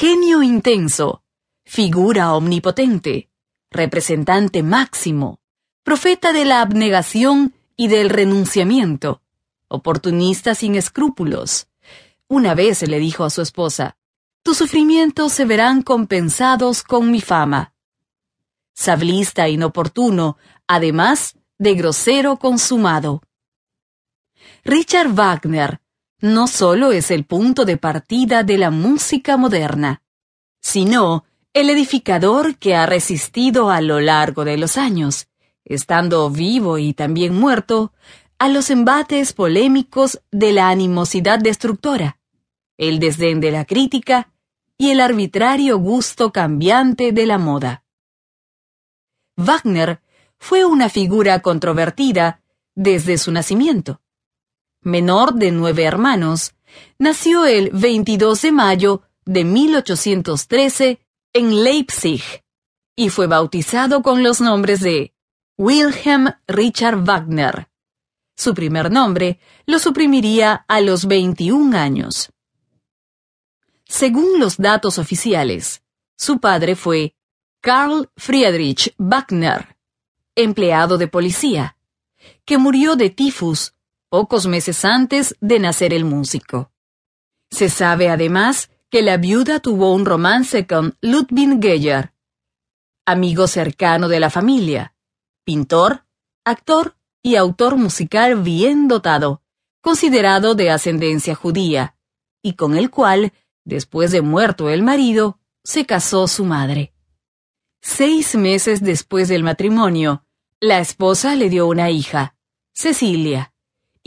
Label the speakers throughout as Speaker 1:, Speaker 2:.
Speaker 1: genio intenso, figura omnipotente, representante máximo, profeta de la abnegación y del renunciamiento, oportunista sin escrúpulos. Una vez le dijo a su esposa, tus sufrimientos se verán compensados con mi fama. Sablista inoportuno, además de grosero consumado. Richard Wagner no solo es el punto de partida de la música moderna, sino el edificador que ha resistido a lo largo de los años, estando vivo y también muerto, a los embates polémicos de la animosidad destructora, el desdén de la crítica y el arbitrario gusto cambiante de la moda. Wagner fue una figura controvertida desde su nacimiento. Menor de nueve hermanos, nació el 22 de mayo de 1813 en Leipzig y fue bautizado con los nombres de Wilhelm Richard Wagner. Su primer nombre lo suprimiría a los 21 años. Según los datos oficiales, su padre fue Karl Friedrich Wagner, empleado de policía, que murió de tifus pocos meses antes de nacer el músico. Se sabe además que la viuda tuvo un romance con Ludwig Geyer, amigo cercano de la familia, pintor, actor y autor musical bien dotado, considerado de ascendencia judía, y con el cual, después de muerto el marido, se casó su madre. Seis meses después del matrimonio, la esposa le dio una hija, Cecilia,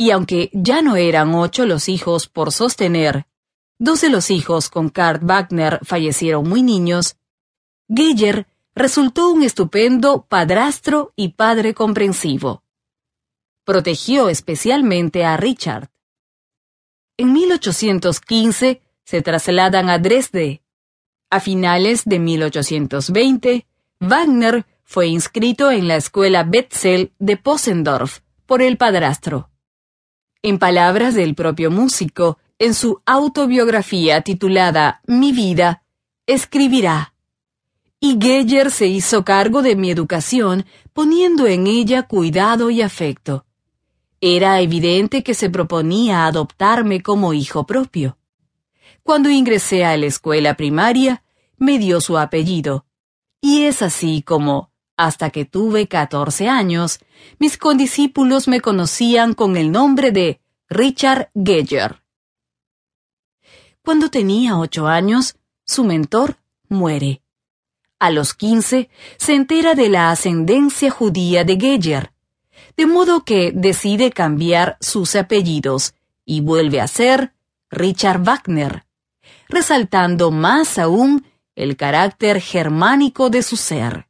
Speaker 1: y aunque ya no eran ocho los hijos por sostener, Dos de los hijos con Kurt Wagner fallecieron muy niños. Geyer resultó un estupendo padrastro y padre comprensivo. Protegió especialmente a Richard. En 1815 se trasladan a Dresde. A finales de 1820, Wagner fue inscrito en la escuela Betzel de Possendorf por el padrastro. En palabras del propio músico, en su autobiografía titulada Mi vida, escribirá, y Geyer se hizo cargo de mi educación, poniendo en ella cuidado y afecto. Era evidente que se proponía adoptarme como hijo propio. Cuando ingresé a la escuela primaria, me dio su apellido, y es así como, hasta que tuve catorce años, mis condiscípulos me conocían con el nombre de Richard Geyer. Cuando tenía ocho años, su mentor muere. A los quince, se entera de la ascendencia judía de Geyer, de modo que decide cambiar sus apellidos y vuelve a ser Richard Wagner, resaltando más aún el carácter germánico de su ser.